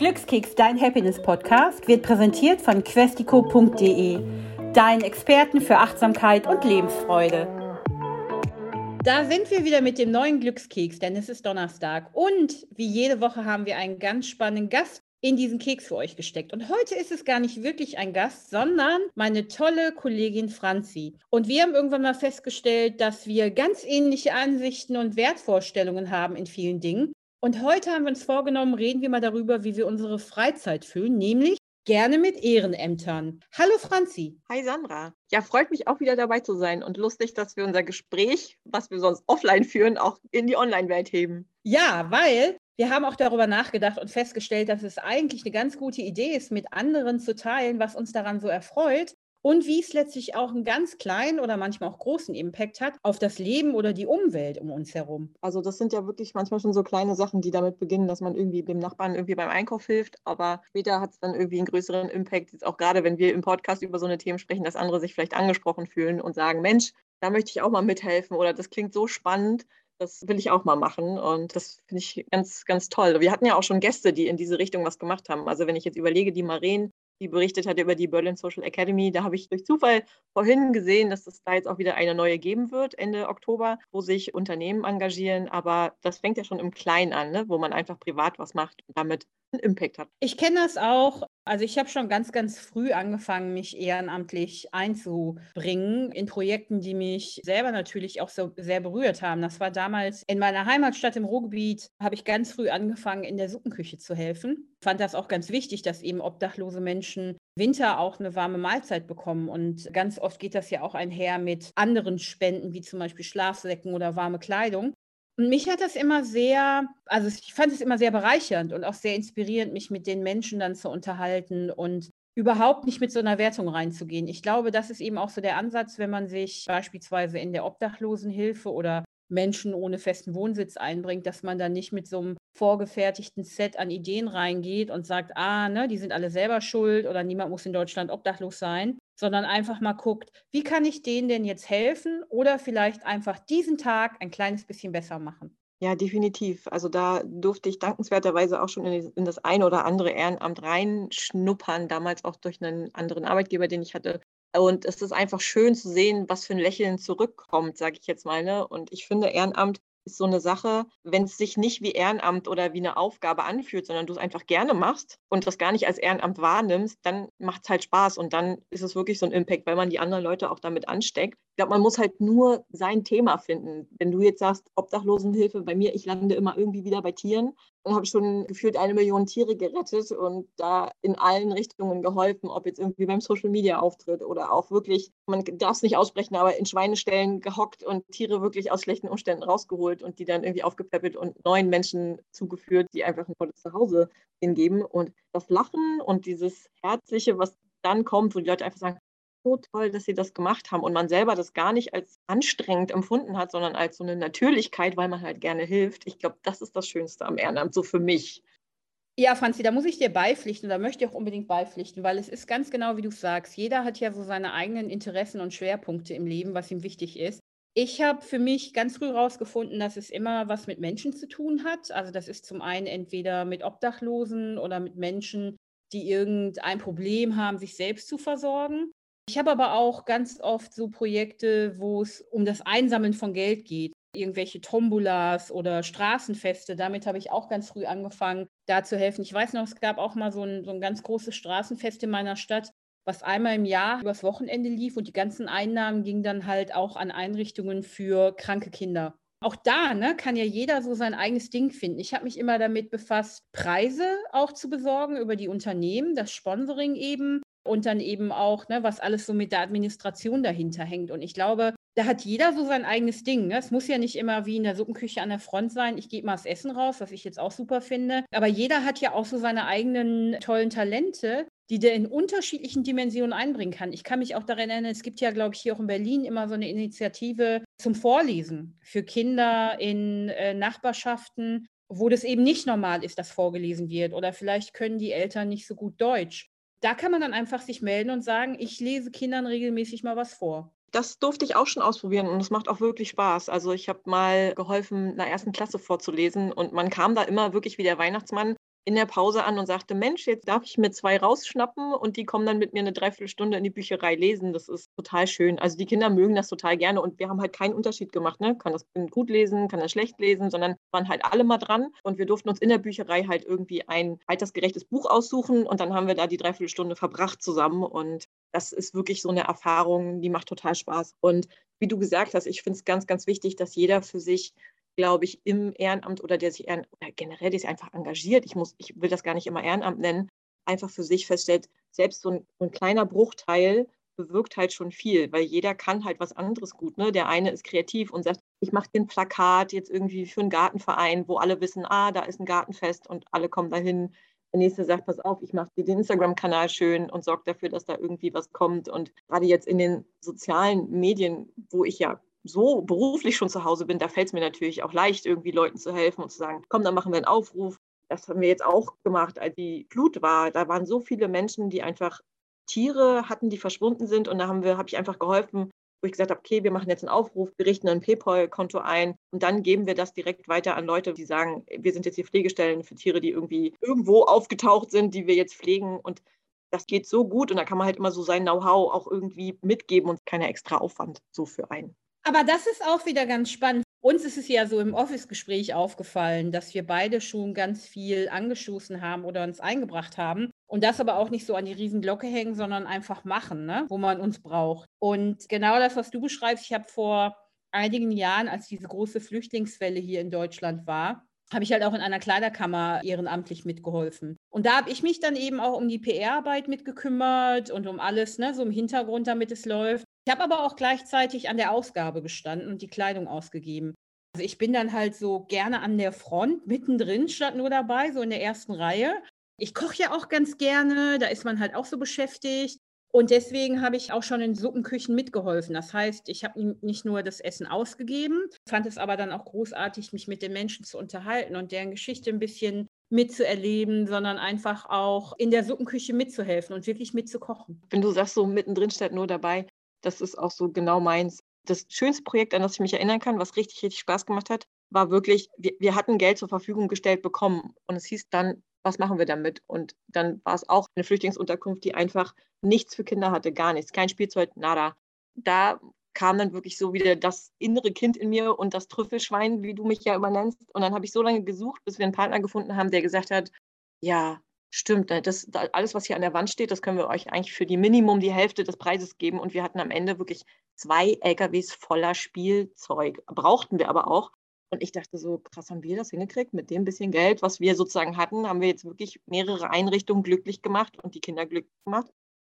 Glückskeks, dein Happiness-Podcast, wird präsentiert von questico.de, deinen Experten für Achtsamkeit und Lebensfreude. Da sind wir wieder mit dem neuen Glückskeks, denn es ist Donnerstag. Und wie jede Woche haben wir einen ganz spannenden Gast in diesen Keks für euch gesteckt. Und heute ist es gar nicht wirklich ein Gast, sondern meine tolle Kollegin Franzi. Und wir haben irgendwann mal festgestellt, dass wir ganz ähnliche Ansichten und Wertvorstellungen haben in vielen Dingen. Und heute haben wir uns vorgenommen, reden wir mal darüber, wie wir unsere Freizeit füllen, nämlich gerne mit Ehrenämtern. Hallo Franzi. Hi Sandra. Ja, freut mich auch wieder dabei zu sein und lustig, dass wir unser Gespräch, was wir sonst offline führen, auch in die Online-Welt heben. Ja, weil wir haben auch darüber nachgedacht und festgestellt, dass es eigentlich eine ganz gute Idee ist, mit anderen zu teilen, was uns daran so erfreut und wie es letztlich auch einen ganz kleinen oder manchmal auch großen Impact hat auf das Leben oder die Umwelt um uns herum. Also das sind ja wirklich manchmal schon so kleine Sachen, die damit beginnen, dass man irgendwie dem Nachbarn irgendwie beim Einkauf hilft, aber später hat es dann irgendwie einen größeren Impact, jetzt auch gerade wenn wir im Podcast über so eine Themen sprechen, dass andere sich vielleicht angesprochen fühlen und sagen, Mensch, da möchte ich auch mal mithelfen oder das klingt so spannend, das will ich auch mal machen und das finde ich ganz, ganz toll. Wir hatten ja auch schon Gäste, die in diese Richtung was gemacht haben. Also wenn ich jetzt überlege, die Maren, die berichtet hat über die Berlin Social Academy. Da habe ich durch Zufall vorhin gesehen, dass es da jetzt auch wieder eine neue geben wird, Ende Oktober, wo sich Unternehmen engagieren. Aber das fängt ja schon im Kleinen an, ne? wo man einfach privat was macht und damit einen Impact hat. Ich kenne das auch. Also ich habe schon ganz, ganz früh angefangen, mich ehrenamtlich einzubringen in Projekten, die mich selber natürlich auch so sehr berührt haben. Das war damals in meiner Heimatstadt im Ruhrgebiet, habe ich ganz früh angefangen, in der Suppenküche zu helfen. Fand das auch ganz wichtig, dass eben obdachlose Menschen Winter auch eine warme Mahlzeit bekommen. Und ganz oft geht das ja auch einher mit anderen Spenden, wie zum Beispiel Schlafsäcken oder warme Kleidung. Und mich hat das immer sehr, also ich fand es immer sehr bereichernd und auch sehr inspirierend, mich mit den Menschen dann zu unterhalten und überhaupt nicht mit so einer Wertung reinzugehen. Ich glaube, das ist eben auch so der Ansatz, wenn man sich beispielsweise in der Obdachlosenhilfe oder Menschen ohne festen Wohnsitz einbringt, dass man dann nicht mit so einem vorgefertigten Set an Ideen reingeht und sagt, ah, ne, die sind alle selber schuld oder niemand muss in Deutschland obdachlos sein, sondern einfach mal guckt, wie kann ich denen denn jetzt helfen oder vielleicht einfach diesen Tag ein kleines bisschen besser machen. Ja, definitiv. Also da durfte ich dankenswerterweise auch schon in, das ein oder andere Ehrenamt reinschnuppern, damals auch durch einen anderen Arbeitgeber, den ich hatte. Und es ist einfach schön zu sehen, was für ein Lächeln zurückkommt, sage ich jetzt mal. Ne? Und ich finde, Ehrenamt ist so eine Sache, wenn es sich nicht wie Ehrenamt oder wie eine Aufgabe anfühlt, sondern du es einfach gerne machst und das gar nicht als Ehrenamt wahrnimmst, dann macht es halt Spaß und dann ist es wirklich so ein Impact, weil man die anderen Leute auch damit ansteckt. Glaube, man muss halt nur sein Thema finden. Wenn du jetzt sagst, Obdachlosenhilfe, bei mir, ich lande immer irgendwie wieder bei Tieren und habe schon gefühlt eine Million Tiere gerettet und da in allen Richtungen geholfen, ob jetzt irgendwie beim Social Media Auftritt oder auch wirklich, man darf es nicht aussprechen, aber in Schweineställen gehockt und Tiere wirklich aus schlechten Umständen rausgeholt und die dann irgendwie aufgepäppelt und neuen Menschen zugeführt, die einfach ein tolles Zuhause hingeben. Und das Lachen und dieses Herzliche, was dann kommt, wo die Leute einfach sagen, so toll, dass sie das gemacht haben und man selber das gar nicht als anstrengend empfunden hat, sondern als so eine Natürlichkeit, weil man halt gerne hilft. Ich glaube, das ist das Schönste am Ehrenamt, so für mich. Ja, Franzi, da muss ich dir beipflichten oder möchte ich auch unbedingt beipflichten, weil es ist ganz genau, wie du sagst. Jeder hat ja so seine eigenen Interessen und Schwerpunkte im Leben, was ihm wichtig ist. Ich habe für mich ganz früh herausgefunden, dass es immer was mit Menschen zu tun hat. Also das ist zum einen entweder mit Obdachlosen oder mit Menschen, die irgendein Problem haben, sich selbst zu versorgen. Ich habe aber auch ganz oft so Projekte, wo es um das Einsammeln von Geld geht. Irgendwelche Tombolas oder Straßenfeste. Damit habe ich auch ganz früh angefangen, da zu helfen. Ich weiß noch, es gab auch mal so ein, so ein ganz großes Straßenfest in meiner Stadt, was einmal im Jahr übers Wochenende lief und die ganzen Einnahmen gingen dann halt auch an Einrichtungen für kranke Kinder. Auch da ne, kann ja jeder so sein eigenes Ding finden. Ich habe mich immer damit befasst, Preise auch zu besorgen über die Unternehmen, das Sponsoring eben und dann eben auch, ne, was alles so mit der Administration dahinter hängt. Und ich glaube, da hat jeder so sein eigenes Ding. Ne? Es muss ja nicht immer wie in der Suppenküche an der Front sein, ich gebe mal das Essen raus, was ich jetzt auch super finde. Aber jeder hat ja auch so seine eigenen tollen Talente, die der in unterschiedlichen Dimensionen einbringen kann. Ich kann mich auch daran erinnern, es gibt ja, glaube ich, hier auch in Berlin immer so eine Initiative zum Vorlesen für Kinder in äh, Nachbarschaften, wo das eben nicht normal ist, dass vorgelesen wird. Oder vielleicht können die Eltern nicht so gut Deutsch da kann man dann einfach sich melden und sagen, ich lese Kindern regelmäßig mal was vor. Das durfte ich auch schon ausprobieren und es macht auch wirklich Spaß. Also ich habe mal geholfen, einer ersten Klasse vorzulesen und man kam da immer wirklich wie der Weihnachtsmann in der Pause an und sagte, Mensch, jetzt darf ich mir zwei rausschnappen und die kommen dann mit mir eine Dreiviertelstunde in die Bücherei lesen. Das ist total schön. Also die Kinder mögen das total gerne und wir haben halt keinen Unterschied gemacht. Ne? Kann das gut lesen, kann das schlecht lesen, sondern waren halt alle mal dran und wir durften uns in der Bücherei halt irgendwie ein altersgerechtes Buch aussuchen und dann haben wir da die Dreiviertelstunde verbracht zusammen und das ist wirklich so eine Erfahrung, die macht total Spaß. Und wie du gesagt hast, ich finde es ganz, ganz wichtig, dass jeder für sich glaube ich, im Ehrenamt oder der sich ehren, oder generell, der sich einfach engagiert, ich, muss, ich will das gar nicht immer Ehrenamt nennen, einfach für sich feststellt, selbst so ein, ein kleiner Bruchteil bewirkt halt schon viel, weil jeder kann halt was anderes gut. Ne? Der eine ist kreativ und sagt, ich mache den Plakat jetzt irgendwie für einen Gartenverein, wo alle wissen, ah, da ist ein Gartenfest und alle kommen dahin. Der nächste sagt, pass auf, ich mache dir den Instagram-Kanal schön und sorge dafür, dass da irgendwie was kommt. Und gerade jetzt in den sozialen Medien, wo ich ja so beruflich schon zu Hause bin, da fällt es mir natürlich auch leicht, irgendwie Leuten zu helfen und zu sagen, komm, dann machen wir einen Aufruf. Das haben wir jetzt auch gemacht, als die Flut war. Da waren so viele Menschen, die einfach Tiere hatten, die verschwunden sind. Und da haben wir, habe ich einfach geholfen, wo ich gesagt habe, okay, wir machen jetzt einen Aufruf, wir richten ein PayPal-Konto ein und dann geben wir das direkt weiter an Leute, die sagen, wir sind jetzt hier Pflegestellen für Tiere, die irgendwie irgendwo aufgetaucht sind, die wir jetzt pflegen. Und das geht so gut und da kann man halt immer so sein Know-how auch irgendwie mitgeben und keiner extra Aufwand so für einen. Aber das ist auch wieder ganz spannend. Uns ist es ja so im Office-Gespräch aufgefallen, dass wir beide schon ganz viel angestoßen haben oder uns eingebracht haben. Und das aber auch nicht so an die Riesenglocke hängen, sondern einfach machen, ne? wo man uns braucht. Und genau das, was du beschreibst, ich habe vor einigen Jahren, als diese große Flüchtlingswelle hier in Deutschland war, habe ich halt auch in einer Kleiderkammer ehrenamtlich mitgeholfen. Und da habe ich mich dann eben auch um die PR-Arbeit mitgekümmert und um alles, ne, so im Hintergrund, damit es läuft. Ich habe aber auch gleichzeitig an der Ausgabe gestanden und die Kleidung ausgegeben. Also ich bin dann halt so gerne an der Front, mittendrin, statt nur dabei, so in der ersten Reihe. Ich koche ja auch ganz gerne, da ist man halt auch so beschäftigt. Und deswegen habe ich auch schon in Suppenküchen mitgeholfen. Das heißt, ich habe nicht nur das Essen ausgegeben, fand es aber dann auch großartig, mich mit den Menschen zu unterhalten und deren Geschichte ein bisschen mitzuerleben, sondern einfach auch in der Suppenküche mitzuhelfen und wirklich mitzukochen. Wenn du sagst, so mittendrin statt nur dabei, das ist auch so genau meins. Das schönste Projekt, an das ich mich erinnern kann, was richtig, richtig Spaß gemacht hat, war wirklich, wir, wir hatten Geld zur Verfügung gestellt bekommen und es hieß dann, was machen wir damit? Und dann war es auch eine Flüchtlingsunterkunft, die einfach nichts für Kinder hatte, gar nichts, kein Spielzeug, nada. Da kam dann wirklich so wieder das innere Kind in mir und das Trüffelschwein, wie du mich ja immer nennst. Und dann habe ich so lange gesucht, bis wir einen Partner gefunden haben, der gesagt hat, ja, Stimmt, das, alles, was hier an der Wand steht, das können wir euch eigentlich für die Minimum die Hälfte des Preises geben. Und wir hatten am Ende wirklich zwei LKWs voller Spielzeug. Brauchten wir aber auch. Und ich dachte so, krass, haben wir das hingekriegt? Mit dem bisschen Geld, was wir sozusagen hatten, haben wir jetzt wirklich mehrere Einrichtungen glücklich gemacht und die Kinder glücklich gemacht.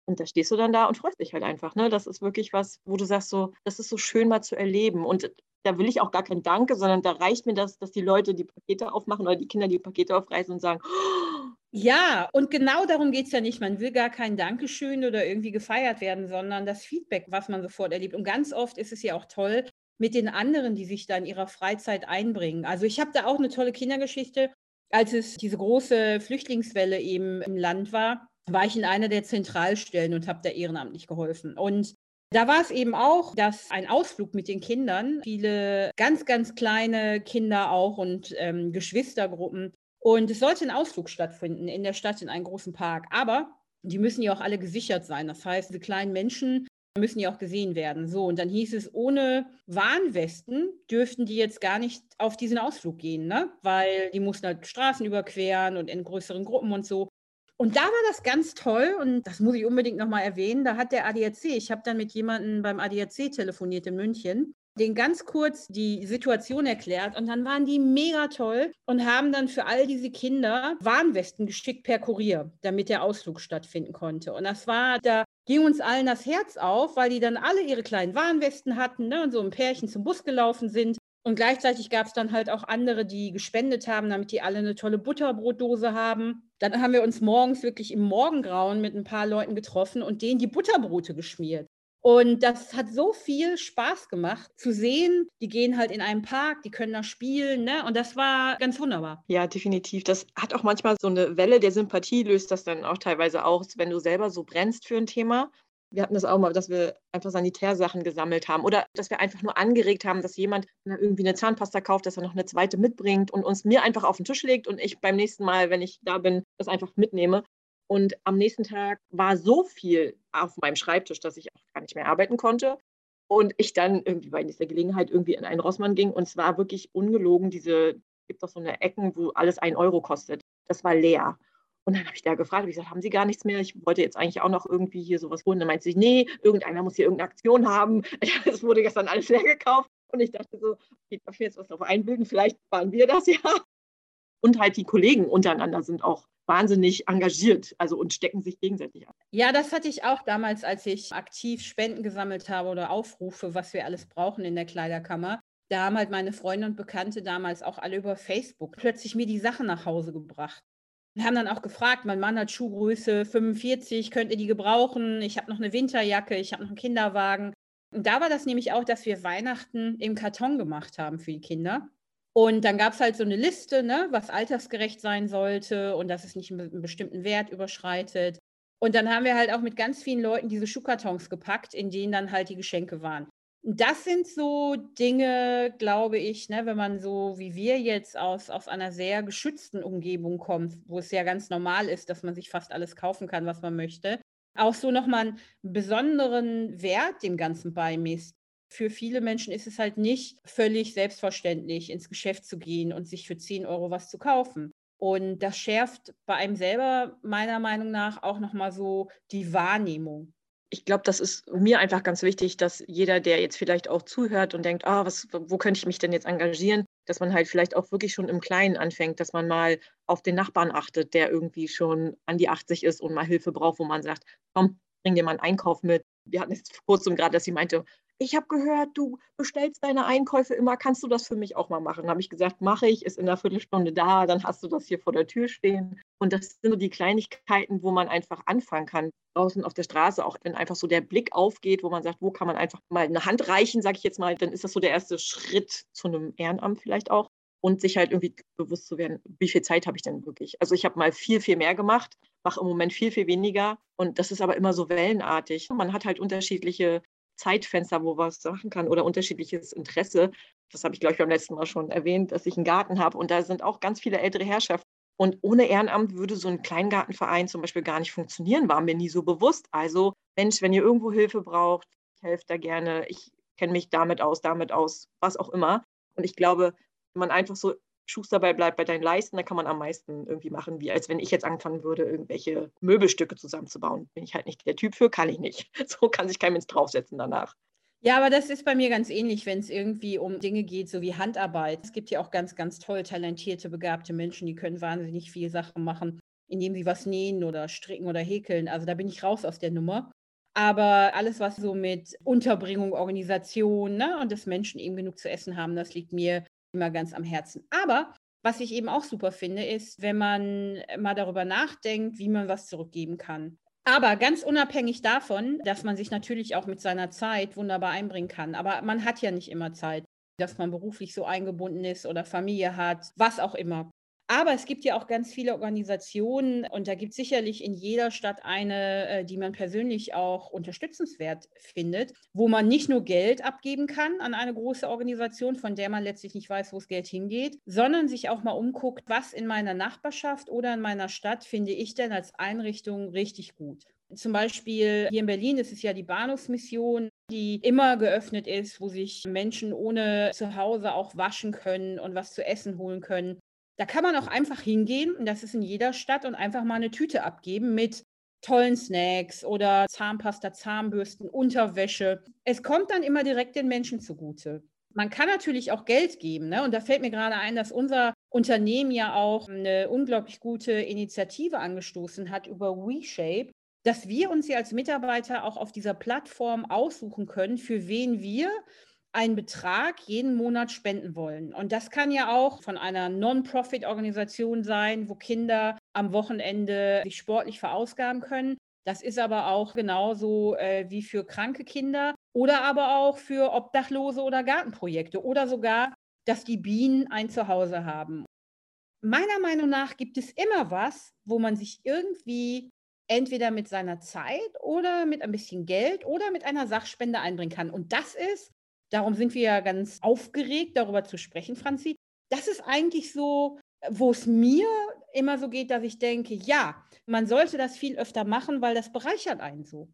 Und da stehst du dann da und freust dich halt einfach. Ne? Das ist wirklich was, wo du sagst, so, das ist so schön mal zu erleben. Und da will ich auch gar kein Danke, sondern da reicht mir das, dass die Leute die Pakete aufmachen oder die Kinder die Pakete aufreißen und sagen, oh, ja, und genau darum geht es ja nicht. Man will gar kein Dankeschön oder irgendwie gefeiert werden, sondern das Feedback, was man sofort erlebt. Und ganz oft ist es ja auch toll mit den anderen, die sich da in ihrer Freizeit einbringen. Also ich habe da auch eine tolle Kindergeschichte. Als es diese große Flüchtlingswelle eben im Land war, war ich in einer der Zentralstellen und habe da ehrenamtlich geholfen. Und da war es eben auch, dass ein Ausflug mit den Kindern, viele ganz, ganz kleine Kinder auch und ähm, Geschwistergruppen, und es sollte ein Ausflug stattfinden in der Stadt, in einen großen Park. Aber die müssen ja auch alle gesichert sein. Das heißt, diese kleinen Menschen müssen ja auch gesehen werden. So, und dann hieß es, ohne Warnwesten dürften die jetzt gar nicht auf diesen Ausflug gehen, ne? weil die mussten halt Straßen überqueren und in größeren Gruppen und so. Und da war das ganz toll und das muss ich unbedingt nochmal erwähnen. Da hat der ADAC, ich habe dann mit jemandem beim ADAC telefoniert in München den ganz kurz die Situation erklärt und dann waren die mega toll und haben dann für all diese Kinder Warnwesten geschickt per Kurier, damit der Ausflug stattfinden konnte. Und das war, da ging uns allen das Herz auf, weil die dann alle ihre kleinen Warnwesten hatten ne, und so ein Pärchen zum Bus gelaufen sind. Und gleichzeitig gab es dann halt auch andere, die gespendet haben, damit die alle eine tolle Butterbrotdose haben. Dann haben wir uns morgens wirklich im Morgengrauen mit ein paar Leuten getroffen und denen die Butterbrote geschmiert. Und das hat so viel Spaß gemacht zu sehen. Die gehen halt in einen Park, die können da spielen, ne? Und das war ganz wunderbar. Ja, definitiv. Das hat auch manchmal so eine Welle der Sympathie, löst das dann auch teilweise aus, wenn du selber so brennst für ein Thema. Wir hatten das auch mal, dass wir einfach Sanitärsachen gesammelt haben oder dass wir einfach nur angeregt haben, dass jemand irgendwie eine Zahnpasta kauft, dass er noch eine zweite mitbringt und uns mir einfach auf den Tisch legt und ich beim nächsten Mal, wenn ich da bin, das einfach mitnehme. Und am nächsten Tag war so viel auf meinem Schreibtisch, dass ich auch gar nicht mehr arbeiten konnte. Und ich dann irgendwie bei dieser Gelegenheit irgendwie in einen Rossmann ging und es war wirklich ungelogen, diese, gibt doch so eine Ecken, wo alles ein Euro kostet. Das war leer. Und dann habe ich da gefragt, ich gesagt, haben Sie gar nichts mehr? Ich wollte jetzt eigentlich auch noch irgendwie hier sowas holen. Dann meinte sie, nee, irgendeiner muss hier irgendeine Aktion haben. Es wurde gestern alles leer gekauft. Und ich dachte so, okay, darf ich mir jetzt was drauf einbilden? Vielleicht waren wir das ja. Und halt die Kollegen untereinander sind auch wahnsinnig engagiert, also und stecken sich gegenseitig an. Ja, das hatte ich auch damals, als ich aktiv Spenden gesammelt habe oder Aufrufe, was wir alles brauchen in der Kleiderkammer. Da haben halt meine Freunde und Bekannte damals auch alle über Facebook plötzlich mir die Sachen nach Hause gebracht. Wir haben dann auch gefragt, mein Mann hat Schuhgröße 45, könnt ihr die gebrauchen? Ich habe noch eine Winterjacke, ich habe noch einen Kinderwagen. Und da war das nämlich auch, dass wir Weihnachten im Karton gemacht haben für die Kinder. Und dann gab es halt so eine Liste, ne, was altersgerecht sein sollte und dass es nicht einen bestimmten Wert überschreitet. Und dann haben wir halt auch mit ganz vielen Leuten diese Schuhkartons gepackt, in denen dann halt die Geschenke waren. Das sind so Dinge, glaube ich, ne, wenn man so wie wir jetzt aus, aus einer sehr geschützten Umgebung kommt, wo es ja ganz normal ist, dass man sich fast alles kaufen kann, was man möchte, auch so nochmal einen besonderen Wert dem Ganzen beimisst. Für viele Menschen ist es halt nicht völlig selbstverständlich, ins Geschäft zu gehen und sich für 10 Euro was zu kaufen. Und das schärft bei einem selber meiner Meinung nach auch nochmal so die Wahrnehmung ich glaube, das ist mir einfach ganz wichtig, dass jeder, der jetzt vielleicht auch zuhört und denkt, ah, was, wo könnte ich mich denn jetzt engagieren, dass man halt vielleicht auch wirklich schon im Kleinen anfängt, dass man mal auf den Nachbarn achtet, der irgendwie schon an die 80 ist und mal Hilfe braucht, wo man sagt, komm, bring dir mal einen Einkauf mit. Wir hatten jetzt vor kurzem gerade, dass sie meinte, ich habe gehört, du bestellst deine Einkäufe immer, kannst du das für mich auch mal machen? Dann habe ich gesagt, mache ich, ist in einer Viertelstunde da, dann hast du das hier vor der Tür stehen. Und das sind so die Kleinigkeiten, wo man einfach anfangen kann. Draußen auf der Straße, auch wenn einfach so der Blick aufgeht, wo man sagt, wo kann man einfach mal eine Hand reichen, sage ich jetzt mal, dann ist das so der erste Schritt zu einem Ehrenamt vielleicht auch. Und sich halt irgendwie bewusst zu werden, wie viel Zeit habe ich denn wirklich? Also ich habe mal viel, viel mehr gemacht, mache im Moment viel, viel weniger. Und das ist aber immer so wellenartig. Man hat halt unterschiedliche Zeitfenster, wo was machen kann oder unterschiedliches Interesse. Das habe ich, glaube ich, beim letzten Mal schon erwähnt, dass ich einen Garten habe und da sind auch ganz viele ältere Herrschaften. Und ohne Ehrenamt würde so ein Kleingartenverein zum Beispiel gar nicht funktionieren, war mir nie so bewusst. Also, Mensch, wenn ihr irgendwo Hilfe braucht, ich helfe da gerne, ich kenne mich damit aus, damit aus, was auch immer. Und ich glaube, wenn man einfach so Schuster dabei bleibt bei deinen Leisten, dann kann man am meisten irgendwie machen, wie als wenn ich jetzt anfangen würde, irgendwelche Möbelstücke zusammenzubauen. Bin ich halt nicht der Typ für, kann ich nicht. So kann sich kein Mensch draufsetzen danach. Ja, aber das ist bei mir ganz ähnlich, wenn es irgendwie um Dinge geht, so wie Handarbeit. Es gibt ja auch ganz, ganz toll talentierte, begabte Menschen, die können wahnsinnig viele Sachen machen, indem sie was nähen oder stricken oder häkeln. Also da bin ich raus aus der Nummer. Aber alles, was so mit Unterbringung, Organisation ne, und dass Menschen eben genug zu essen haben, das liegt mir immer ganz am Herzen. Aber was ich eben auch super finde, ist, wenn man mal darüber nachdenkt, wie man was zurückgeben kann. Aber ganz unabhängig davon, dass man sich natürlich auch mit seiner Zeit wunderbar einbringen kann. Aber man hat ja nicht immer Zeit, dass man beruflich so eingebunden ist oder Familie hat, was auch immer. Aber es gibt ja auch ganz viele Organisationen und da gibt es sicherlich in jeder Stadt eine, äh, die man persönlich auch unterstützenswert findet, wo man nicht nur Geld abgeben kann an eine große Organisation, von der man letztlich nicht weiß, wo das Geld hingeht, sondern sich auch mal umguckt, was in meiner Nachbarschaft oder in meiner Stadt finde ich denn als Einrichtung richtig gut. Zum Beispiel hier in Berlin ist es ja die Bahnhofsmission, die immer geöffnet ist, wo sich Menschen ohne Zuhause auch waschen können und was zu essen holen können. Da kann man auch einfach hingehen, und das ist in jeder Stadt, und einfach mal eine Tüte abgeben mit tollen Snacks oder Zahnpasta, Zahnbürsten, Unterwäsche. Es kommt dann immer direkt den Menschen zugute. Man kann natürlich auch Geld geben. Ne? Und da fällt mir gerade ein, dass unser Unternehmen ja auch eine unglaublich gute Initiative angestoßen hat über WeShape, dass wir uns ja als Mitarbeiter auch auf dieser Plattform aussuchen können, für wen wir einen Betrag jeden Monat spenden wollen. Und das kann ja auch von einer Non-Profit-Organisation sein, wo Kinder am Wochenende sich sportlich verausgaben können. Das ist aber auch genauso äh, wie für kranke Kinder oder aber auch für Obdachlose oder Gartenprojekte oder sogar, dass die Bienen ein Zuhause haben. Meiner Meinung nach gibt es immer was, wo man sich irgendwie entweder mit seiner Zeit oder mit ein bisschen Geld oder mit einer Sachspende einbringen kann. Und das ist, darum sind wir ja ganz aufgeregt, darüber zu sprechen, Franzi, das ist eigentlich so, wo es mir immer so geht, dass ich denke, ja, man sollte das viel öfter machen, weil das bereichert einen so.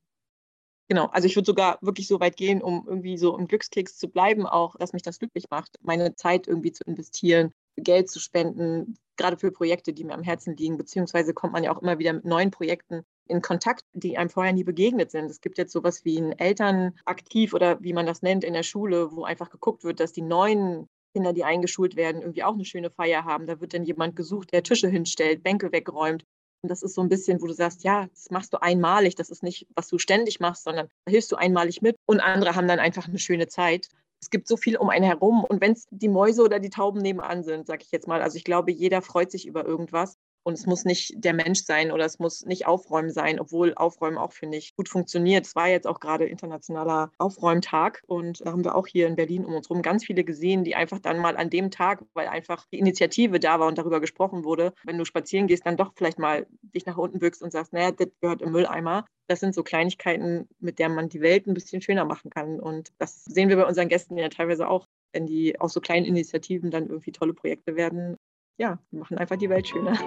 Genau, also ich würde sogar wirklich so weit gehen, um irgendwie so im Glückskeks zu bleiben, auch, dass mich das glücklich macht, meine Zeit irgendwie zu investieren, Geld zu spenden, gerade für Projekte, die mir am Herzen liegen, beziehungsweise kommt man ja auch immer wieder mit neuen Projekten in Kontakt, die einem vorher nie begegnet sind. Es gibt jetzt sowas wie ein Elternaktiv oder wie man das nennt in der Schule, wo einfach geguckt wird, dass die neuen Kinder, die eingeschult werden, irgendwie auch eine schöne Feier haben. Da wird dann jemand gesucht, der Tische hinstellt, Bänke wegräumt. Und das ist so ein bisschen, wo du sagst, ja, das machst du einmalig. Das ist nicht, was du ständig machst, sondern da hilfst du einmalig mit. Und andere haben dann einfach eine schöne Zeit. Es gibt so viel um einen herum. Und wenn es die Mäuse oder die Tauben nebenan sind, sage ich jetzt mal, also ich glaube, jeder freut sich über irgendwas. Und es muss nicht der Mensch sein oder es muss nicht Aufräumen sein, obwohl Aufräumen auch, finde ich, gut funktioniert. Es war jetzt auch gerade internationaler Aufräumtag und da haben wir auch hier in Berlin um uns herum ganz viele gesehen, die einfach dann mal an dem Tag, weil einfach die Initiative da war und darüber gesprochen wurde, wenn du spazieren gehst, dann doch vielleicht mal dich nach unten bückst und sagst, naja, das gehört im Mülleimer. Das sind so Kleinigkeiten, mit denen man die Welt ein bisschen schöner machen kann. Und das sehen wir bei unseren Gästen ja teilweise auch, wenn die aus so kleinen Initiativen dann irgendwie tolle Projekte werden. Ja, die machen einfach die Welt schöner.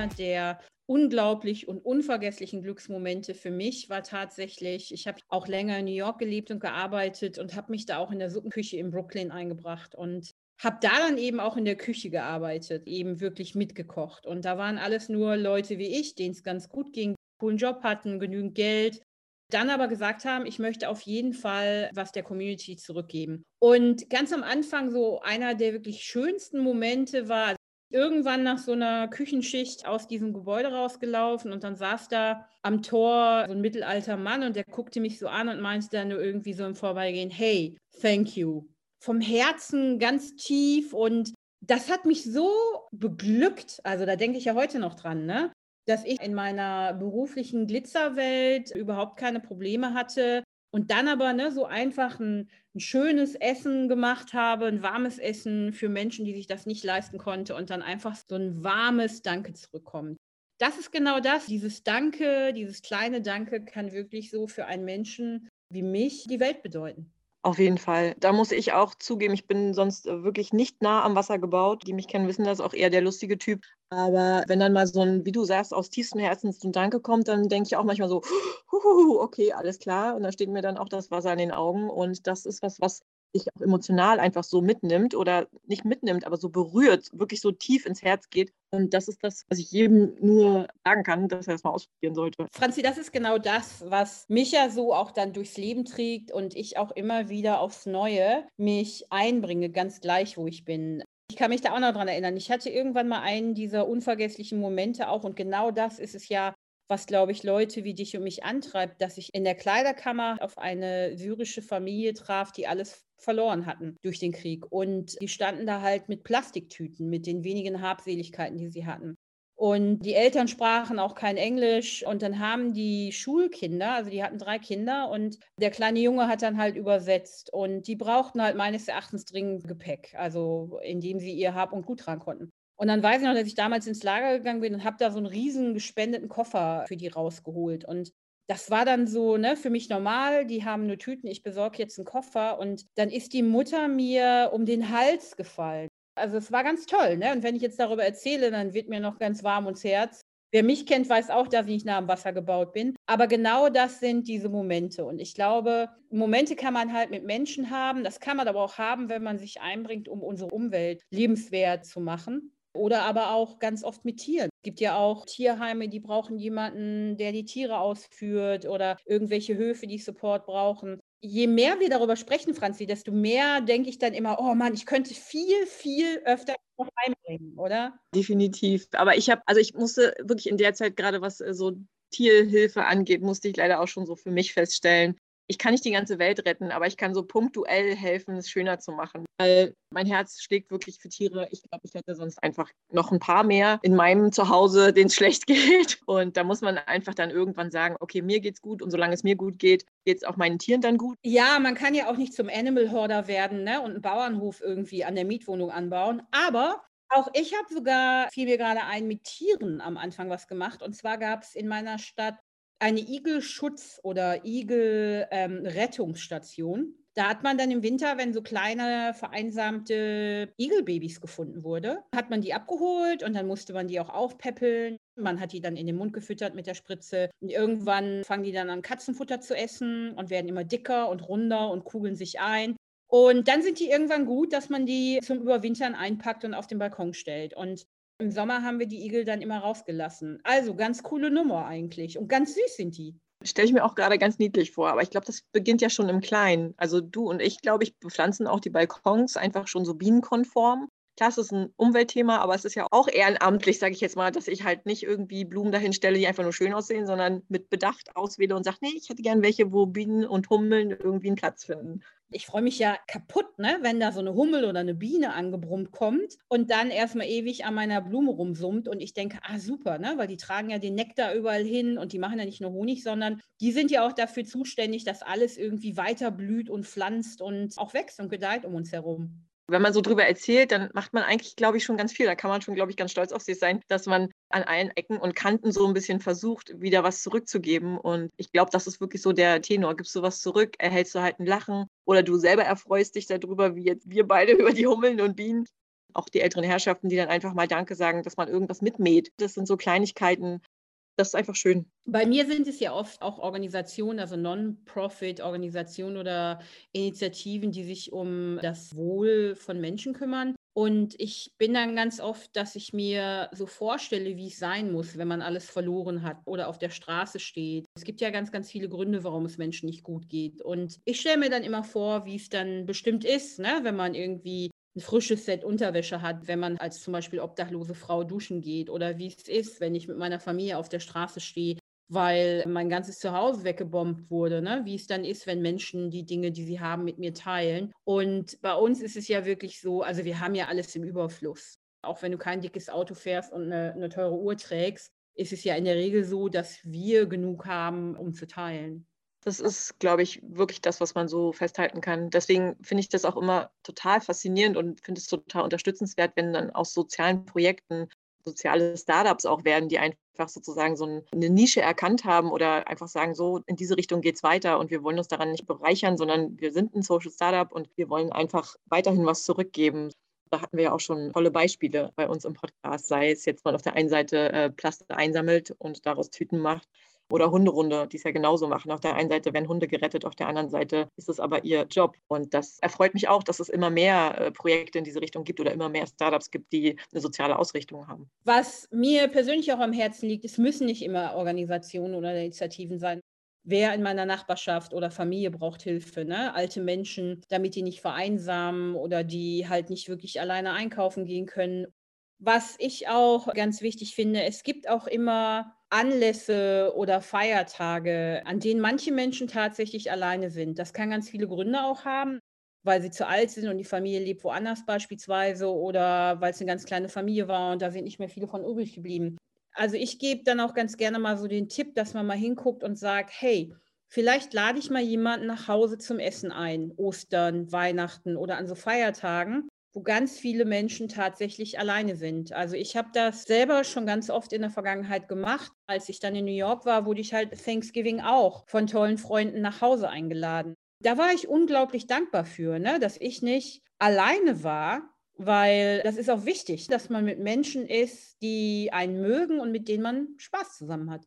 Einer der unglaublich und unvergesslichen Glücksmomente für mich war tatsächlich, ich habe auch länger in New York gelebt und gearbeitet und habe mich da auch in der Suppenküche in Brooklyn eingebracht und habe da dann eben auch in der Küche gearbeitet, eben wirklich mitgekocht. Und da waren alles nur Leute wie ich, denen es ganz gut ging, coolen Job hatten, genügend Geld, dann aber gesagt haben, ich möchte auf jeden Fall was der Community zurückgeben. Und ganz am Anfang so einer der wirklich schönsten Momente war, irgendwann nach so einer Küchenschicht aus diesem Gebäude rausgelaufen und dann saß da am Tor so ein mittelalter Mann und der guckte mich so an und meinte dann nur irgendwie so im Vorbeigehen, hey, thank you. Vom Herzen ganz tief und das hat mich so beglückt, also da denke ich ja heute noch dran, ne? dass ich in meiner beruflichen Glitzerwelt überhaupt keine Probleme hatte, und dann aber ne, so einfach ein, ein, schönes Essen gemacht habe, ein warmes Essen für Menschen, die sich das nicht leisten konnten und dann einfach so ein warmes Danke zurückkommt. Das ist genau das. Dieses Danke, dieses kleine Danke kann wirklich so für einen Menschen wie mich die Welt bedeuten. Auf jeden Fall. Da muss ich auch zugeben, ich bin sonst äh, wirklich nicht nah am Wasser gebaut. Die mich kennen, wissen das auch eher der lustige Typ. Aber wenn dann mal so ein, wie du sagst, aus tiefstem Herzen so ein Danke kommt, dann denke ich auch manchmal so, okay, alles klar. Und da steht mir dann auch das Wasser in den Augen. Und das ist was, was dich auch emotional einfach so mitnimmt oder nicht mitnimmt, aber so berührt, wirklich so tief ins Herz geht. Und das ist das, was ich jedem nur sagen kann, dass er das mal ausprobieren sollte. Franzi, das ist genau das, was mich ja so auch dann durchs Leben trägt und ich auch immer wieder aufs Neue mich einbringe, ganz gleich, wo ich bin. Ich kann mich da auch noch dran erinnern. Ich hatte irgendwann mal einen dieser unvergesslichen Momente auch und genau das ist es ja, was, glaube ich, Leute wie dich und mich antreibt, dass ich in der Kleiderkammer auf eine syrische Familie traf, die alles verloren hatten durch den Krieg. Und die standen da halt mit Plastiktüten, mit den wenigen Habseligkeiten, die sie hatten. Und die Eltern sprachen auch kein Englisch. Und dann haben die Schulkinder, also die hatten drei Kinder, und der kleine Junge hat dann halt übersetzt. Und die brauchten halt meines Erachtens dringend Gepäck, also indem sie ihr Hab und Gut tragen konnten. Und dann weiß ich noch, dass ich damals ins Lager gegangen bin und habe da so einen riesen gespendeten Koffer für die rausgeholt. Und das war dann so ne, für mich normal. Die haben nur Tüten, ich besorge jetzt einen Koffer. Und dann ist die Mutter mir um den Hals gefallen. Also es war ganz toll. Ne? Und wenn ich jetzt darüber erzähle, dann wird mir noch ganz warm ums Herz. Wer mich kennt, weiß auch, dass ich nicht nah am Wasser gebaut bin. Aber genau das sind diese Momente. Und ich glaube, Momente kann man halt mit Menschen haben. Das kann man aber auch haben, wenn man sich einbringt, um unsere Umwelt lebenswert zu machen. Oder aber auch ganz oft mit Tieren. Es gibt ja auch Tierheime, die brauchen jemanden, der die Tiere ausführt oder irgendwelche Höfe, die Support brauchen. Je mehr wir darüber sprechen, Franzi, desto mehr denke ich dann immer, oh Mann, ich könnte viel, viel öfter noch einbringen, oder? Definitiv. Aber ich habe, also ich musste wirklich in der Zeit gerade, was äh, so Tierhilfe angeht, musste ich leider auch schon so für mich feststellen, ich kann nicht die ganze Welt retten, aber ich kann so punktuell helfen, es schöner zu machen. Weil mein Herz schlägt wirklich für Tiere. Ich glaube, ich hätte sonst einfach noch ein paar mehr in meinem Zuhause, denen es schlecht geht. Und da muss man einfach dann irgendwann sagen, okay, mir geht's gut und solange es mir gut geht, geht es auch meinen Tieren dann gut. Ja, man kann ja auch nicht zum Animal Hoarder werden ne? und einen Bauernhof irgendwie an der Mietwohnung anbauen. Aber auch ich habe sogar, fiel mir gerade ein, mit Tieren am Anfang was gemacht. Und zwar gab es in meiner Stadt eine Igelschutz- oder Igelrettungsstation. Ähm, da hat man dann im Winter, wenn so kleine vereinsamte Igelbabys gefunden wurde, hat man die abgeholt und dann musste man die auch aufpäppeln. Man hat die dann in den Mund gefüttert mit der Spritze. Und irgendwann fangen die dann an, Katzenfutter zu essen und werden immer dicker und runder und kugeln sich ein. Und dann sind die irgendwann gut, dass man die zum Überwintern einpackt und auf den Balkon stellt. Und im Sommer haben wir die Igel dann immer rausgelassen. Also ganz coole Nummer eigentlich. Und ganz süß sind die. Stelle ich mir auch gerade ganz niedlich vor, aber ich glaube, das beginnt ja schon im Kleinen. Also du und ich, glaube ich, bepflanzen auch die Balkons einfach schon so bienenkonform. Klar, es ist ein Umweltthema, aber es ist ja auch ehrenamtlich, sage ich jetzt mal, dass ich halt nicht irgendwie Blumen dahin stelle, die einfach nur schön aussehen, sondern mit Bedacht auswähle und sage, nee, ich hätte gern welche, wo Bienen und Hummeln irgendwie einen Platz finden ich freue mich ja kaputt, ne, wenn da so eine Hummel oder eine Biene angebrummt kommt und dann erstmal ewig an meiner Blume rumsummt und ich denke, ah super, ne, weil die tragen ja den Nektar überall hin und die machen ja nicht nur Honig, sondern die sind ja auch dafür zuständig, dass alles irgendwie weiter blüht und pflanzt und auch wächst und gedeiht um uns herum wenn man so drüber erzählt, dann macht man eigentlich, glaube ich, schon ganz viel. Da kann man schon, glaube ich, ganz stolz auf sich sein, dass man an allen Ecken und Kanten so ein bisschen versucht, wieder was zurückzugeben. Und ich glaube, das ist wirklich so der Tenor. Gibst du was zurück, erhältst du halt ein Lachen oder du selber erfreust dich darüber, wie jetzt wir beide über die Hummeln und Bienen. Auch die älteren Herrschaften, die dann einfach mal Danke sagen, dass man irgendwas mitmäht. Das sind so Kleinigkeiten, das ist einfach schön. Bei mir sind es ja oft auch Organisationen, also Non-Profit-Organisationen oder Initiativen, die sich um das Wohl von Menschen kümmern. Und ich bin dann ganz oft, dass ich mir so vorstelle, wie es sein muss, wenn man alles verloren hat oder auf der Straße steht. Es gibt ja ganz, ganz viele Gründe, warum es Menschen nicht gut geht. Und ich stelle mir dann immer vor, wie es dann bestimmt ist, ne? wenn man irgendwie ein frisches Set Unterwäsche hat, wenn man als zum Beispiel obdachlose Frau duschen geht oder wie es ist, wenn ich mit meiner Familie auf der Straße stehe, weil mein ganzes Zuhause weggebombt wurde, ne? wie es dann ist, wenn Menschen die Dinge, die sie haben, mit mir teilen. Und bei uns ist es ja wirklich so, also wir haben ja alles im Überfluss. Auch wenn du kein dickes Auto fährst und eine, eine teure Uhr trägst, ist es ja in der Regel so, dass wir genug haben, um zu teilen. Das ist, glaube ich, wirklich das, was man so festhalten kann. Deswegen finde ich das auch immer total faszinierend und finde es total unterstützenswert, wenn dann aus sozialen Projekten soziale Startups auch werden, die einfach sozusagen so eine Nische erkannt haben oder einfach sagen, so in diese Richtung geht es weiter und wir wollen uns daran nicht bereichern, sondern wir sind ein Social Startup und wir wollen einfach weiterhin was zurückgeben. Da hatten wir ja auch schon tolle Beispiele bei uns im Podcast, sei es jetzt mal auf der einen Seite äh, Plastik einsammelt und daraus Tüten macht oder Hunderunde, die es ja genauso machen. Auf der einen Seite werden Hunde gerettet, auf der anderen Seite ist es aber ihr Job. Und das erfreut mich auch, dass es immer mehr äh, Projekte in diese Richtung gibt oder immer mehr Startups gibt, die eine soziale Ausrichtung haben. Was mir persönlich auch am Herzen liegt, es müssen nicht immer Organisationen oder Initiativen sein. Wer in meiner Nachbarschaft oder Familie braucht Hilfe? Ne? Alte Menschen, damit die nicht vereinsamen oder die halt nicht wirklich alleine einkaufen gehen können. Was ich auch ganz wichtig finde, es gibt auch immer Anlässe oder Feiertage, an denen manche Menschen tatsächlich alleine sind. Das kann ganz viele Gründe auch haben, weil sie zu alt sind und die Familie lebt woanders beispielsweise oder weil es eine ganz kleine Familie war und da sind nicht mehr viele von übrig geblieben. Also ich gebe dann auch ganz gerne mal so den Tipp, dass man mal hinguckt und sagt, hey, vielleicht lade ich mal jemanden nach Hause zum Essen ein, Ostern, Weihnachten oder an so Feiertagen wo ganz viele Menschen tatsächlich alleine sind. Also ich habe das selber schon ganz oft in der Vergangenheit gemacht. Als ich dann in New York war, wurde ich halt Thanksgiving auch von tollen Freunden nach Hause eingeladen. Da war ich unglaublich dankbar für, ne? dass ich nicht alleine war, weil das ist auch wichtig, dass man mit Menschen ist, die einen mögen und mit denen man Spaß zusammen hat.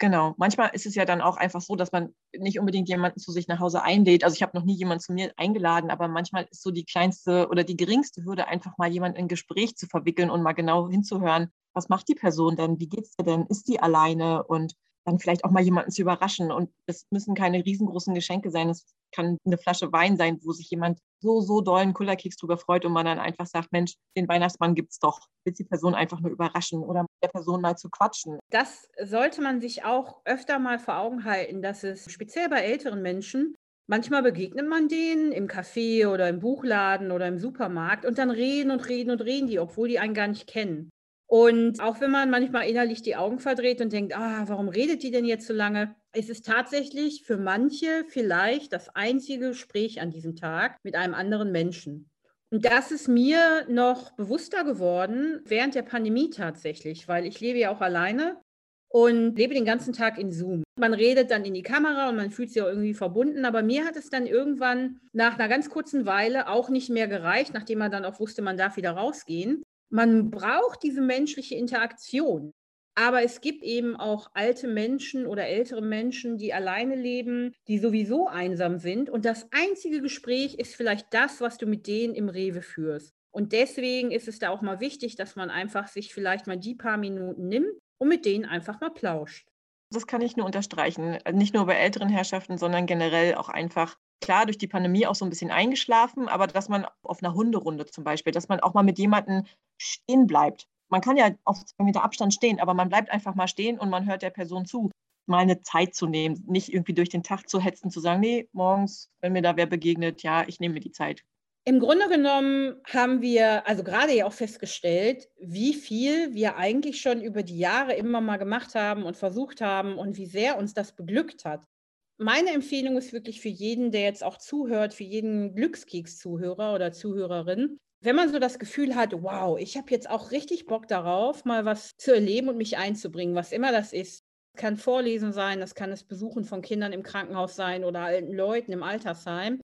Genau. Manchmal ist es ja dann auch einfach so, dass man nicht unbedingt jemanden zu sich nach Hause einlädt. Also ich habe noch nie jemanden zu mir eingeladen, aber manchmal ist so die kleinste oder die geringste Hürde, einfach mal jemanden in Gespräch zu verwickeln und mal genau hinzuhören, was macht die Person denn, wie geht es dir denn, ist die alleine und dann vielleicht auch mal jemanden zu überraschen. Und es müssen keine riesengroßen Geschenke sein. Es kann eine Flasche Wein sein, wo sich jemand so, so dollen Kullerkeks drüber freut und man dann einfach sagt, Mensch, den Weihnachtsmann gibt es doch. Will die Person einfach nur überraschen oder der Person mal zu quatschen. Das sollte man sich auch öfter mal vor Augen halten, dass es speziell bei älteren Menschen Manchmal begegnet man denen im Café oder im Buchladen oder im Supermarkt und dann reden und reden und reden die, obwohl die einen gar nicht kennen. Und auch wenn man manchmal innerlich die Augen verdreht und denkt, ah, warum redet die denn jetzt so lange? Es ist tatsächlich für manche vielleicht das einzige Gespräch an diesem Tag mit einem anderen Menschen. Das ist mir noch bewusster geworden während der Pandemie tatsächlich, weil ich lebe ja auch alleine und lebe den ganzen Tag in Zoom. Man redet dann in die Kamera und man fühlt sich auch irgendwie verbunden, aber mir hat es dann irgendwann nach einer ganz kurzen Weile auch nicht mehr gereicht, nachdem man dann auch wusste, man darf wieder rausgehen. Man braucht diese menschliche Interaktion. Aber es gibt eben auch alte Menschen oder ältere Menschen, die alleine leben, die sowieso einsam sind. Und das einzige Gespräch ist vielleicht das, was du mit denen im Rewe führst. Und deswegen ist es da auch mal wichtig, dass man einfach sich vielleicht mal die paar Minuten nimmt und mit denen einfach mal plauscht. Das kann ich nur unterstreichen. Nicht nur bei älteren Herrschaften, sondern generell auch einfach, klar, durch die Pandemie auch so ein bisschen eingeschlafen, aber dass man auf einer Hunderunde zum Beispiel, dass man auch mal mit jemandem stehen bleibt. Man kann ja auf zwei Meter Abstand stehen, aber man bleibt einfach mal stehen und man hört der Person zu. Mal eine Zeit zu nehmen, nicht irgendwie durch den Tag zu hetzen, zu sagen, nee, morgens, wenn mir da wer begegnet, ja, ich nehme mir die Zeit. Im Grunde genommen haben wir also gerade ja auch festgestellt, wie viel wir eigentlich schon über die Jahre immer mal gemacht haben und versucht haben und wie sehr uns das beglückt hat. Meine Empfehlung ist wirklich für jeden, der jetzt auch zuhört, für jeden Glückskeks-Zuhörer oder Zuhörerin, wenn man so das Gefühl hat, wow, ich habe jetzt auch richtig Bock darauf, mal was zu erleben und mich einzubringen, was immer das ist. Das kann Vorlesen sein, das kann das Besuchen von Kindern im Krankenhaus sein oder alten Leuten im Altersheim.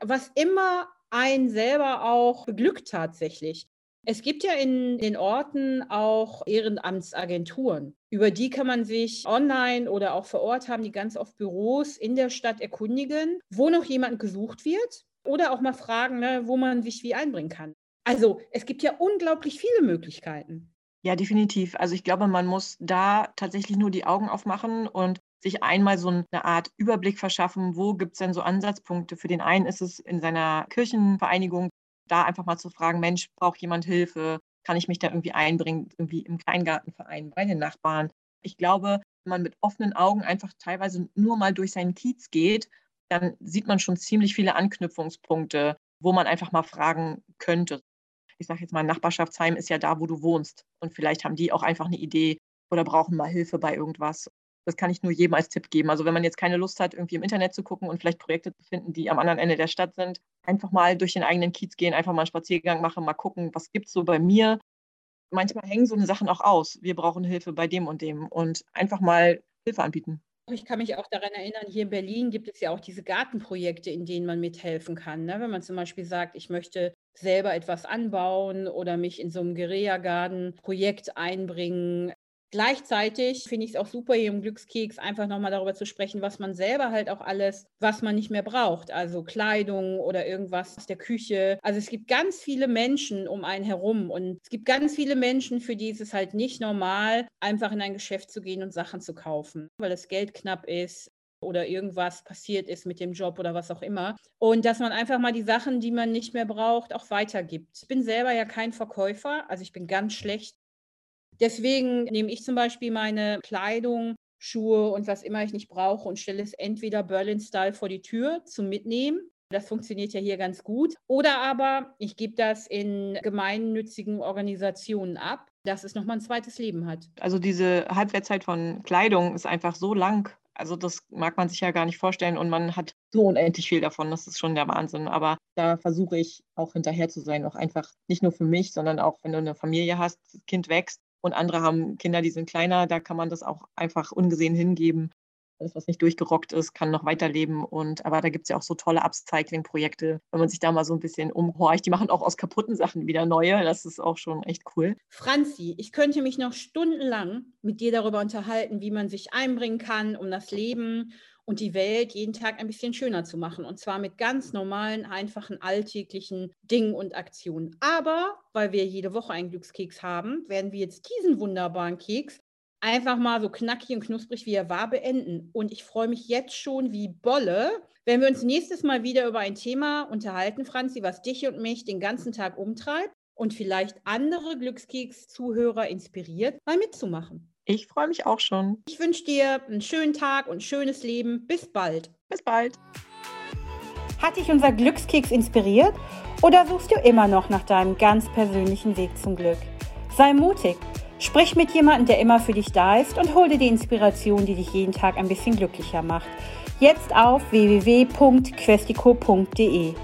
Was immer einen selber auch beglückt tatsächlich. Es gibt ja in den Orten auch Ehrenamtsagenturen. Über die kann man sich online oder auch vor Ort haben die ganz oft Büros in der Stadt erkundigen, wo noch jemand gesucht wird oder auch mal fragen, ne, wo man sich wie einbringen kann. Also es gibt ja unglaublich viele Möglichkeiten. Ja, definitiv. Also ich glaube, man muss da tatsächlich nur die Augen aufmachen und sich einmal so eine Art Überblick verschaffen, wo gibt es denn so Ansatzpunkte. Für den einen ist es in seiner Kirchenvereinigung, da einfach mal zu fragen, Mensch, braucht jemand Hilfe? Kann ich mich da irgendwie einbringen, irgendwie im Kleingartenverein, bei den Nachbarn? Ich glaube, wenn man mit offenen Augen einfach teilweise nur mal durch seinen Kiez geht, dann sieht man schon ziemlich viele Anknüpfungspunkte, wo man einfach mal fragen könnte. Ich sage jetzt mal, ein Nachbarschaftsheim ist ja da, wo du wohnst. Und vielleicht haben die auch einfach eine Idee oder brauchen mal Hilfe bei irgendwas. Das kann ich nur jedem als Tipp geben. Also wenn man jetzt keine Lust hat, irgendwie im Internet zu gucken und vielleicht Projekte zu finden, die am anderen Ende der Stadt sind, einfach mal durch den eigenen Kiez gehen, einfach mal einen Spaziergang machen, mal gucken, was gibt es so bei mir. Manchmal hängen so eine Sachen auch aus. Wir brauchen Hilfe bei dem und dem und einfach mal Hilfe anbieten. Ich kann mich auch daran erinnern, hier in Berlin gibt es ja auch diese Gartenprojekte, in denen man mithelfen kann. Ne? Wenn man zum Beispiel sagt, ich möchte selber etwas anbauen oder mich in so einem Guerilla-Garden-Projekt einbringen. Gleichzeitig finde ich es auch super, hier im Glückskeks einfach nochmal darüber zu sprechen, was man selber halt auch alles, was man nicht mehr braucht. Also Kleidung oder irgendwas aus der Küche. Also es gibt ganz viele Menschen um einen herum und es gibt ganz viele Menschen, für die ist es halt nicht normal, einfach in ein Geschäft zu gehen und Sachen zu kaufen, weil das Geld knapp ist oder irgendwas passiert ist mit dem Job oder was auch immer. Und dass man einfach mal die Sachen, die man nicht mehr braucht, auch weitergibt. Ich bin selber ja kein Verkäufer, also ich bin ganz schlecht Deswegen nehme ich zum Beispiel meine Kleidung, Schuhe und was immer ich nicht brauche und stelle es entweder Berlin-Style vor die Tür zum Mitnehmen. Das funktioniert ja hier ganz gut. Oder aber ich gebe das in gemeinnützigen Organisationen ab, dass es nochmal ein zweites Leben hat. Also diese Halbwertszeit von Kleidung ist einfach so lang. Also das mag man sich ja gar nicht vorstellen und man hat so unendlich viel davon. Das ist schon der Wahnsinn. Aber da versuche ich auch hinterher zu sein, auch einfach nicht nur für mich, sondern auch wenn du eine Familie hast, das Kind wächst, und andere haben Kinder, die sind kleiner, da kann man das auch einfach ungesehen hingeben. Alles, was nicht durchgerockt ist, kann noch weiterleben. Und aber da gibt es ja auch so tolle Upcycling-Projekte, wenn man sich da mal so ein bisschen umhorcht. Die machen auch aus kaputten Sachen wieder neue. Das ist auch schon echt cool. Franzi, ich könnte mich noch stundenlang mit dir darüber unterhalten, wie man sich einbringen kann, um das Leben und die Welt jeden Tag ein bisschen schöner zu machen. Und zwar mit ganz normalen, einfachen, alltäglichen Dingen und Aktionen. Aber weil wir jede Woche einen Glückskeks haben, werden wir jetzt diesen wunderbaren Keks einfach mal so knackig und knusprig, wie er war, beenden. Und ich freue mich jetzt schon wie Bolle, wenn wir uns nächstes Mal wieder über ein Thema unterhalten, Franzi, was dich und mich den ganzen Tag umtreibt. und vielleicht andere Glückskeks-Zuhörer inspiriert, mal mitzumachen. Ich freue mich auch schon. Ich wünsche dir einen schönen Tag und ein schönes Leben. Bis bald. Bis bald. Hat dich unser Glückskeks inspiriert oder suchst du immer noch nach deinem ganz persönlichen Weg zum Glück? Sei mutig. Sprich mit jemandem, der immer für dich da ist und hol dir die Inspiration, die dich jeden Tag ein bisschen glücklicher macht. Jetzt auf www.questico.de.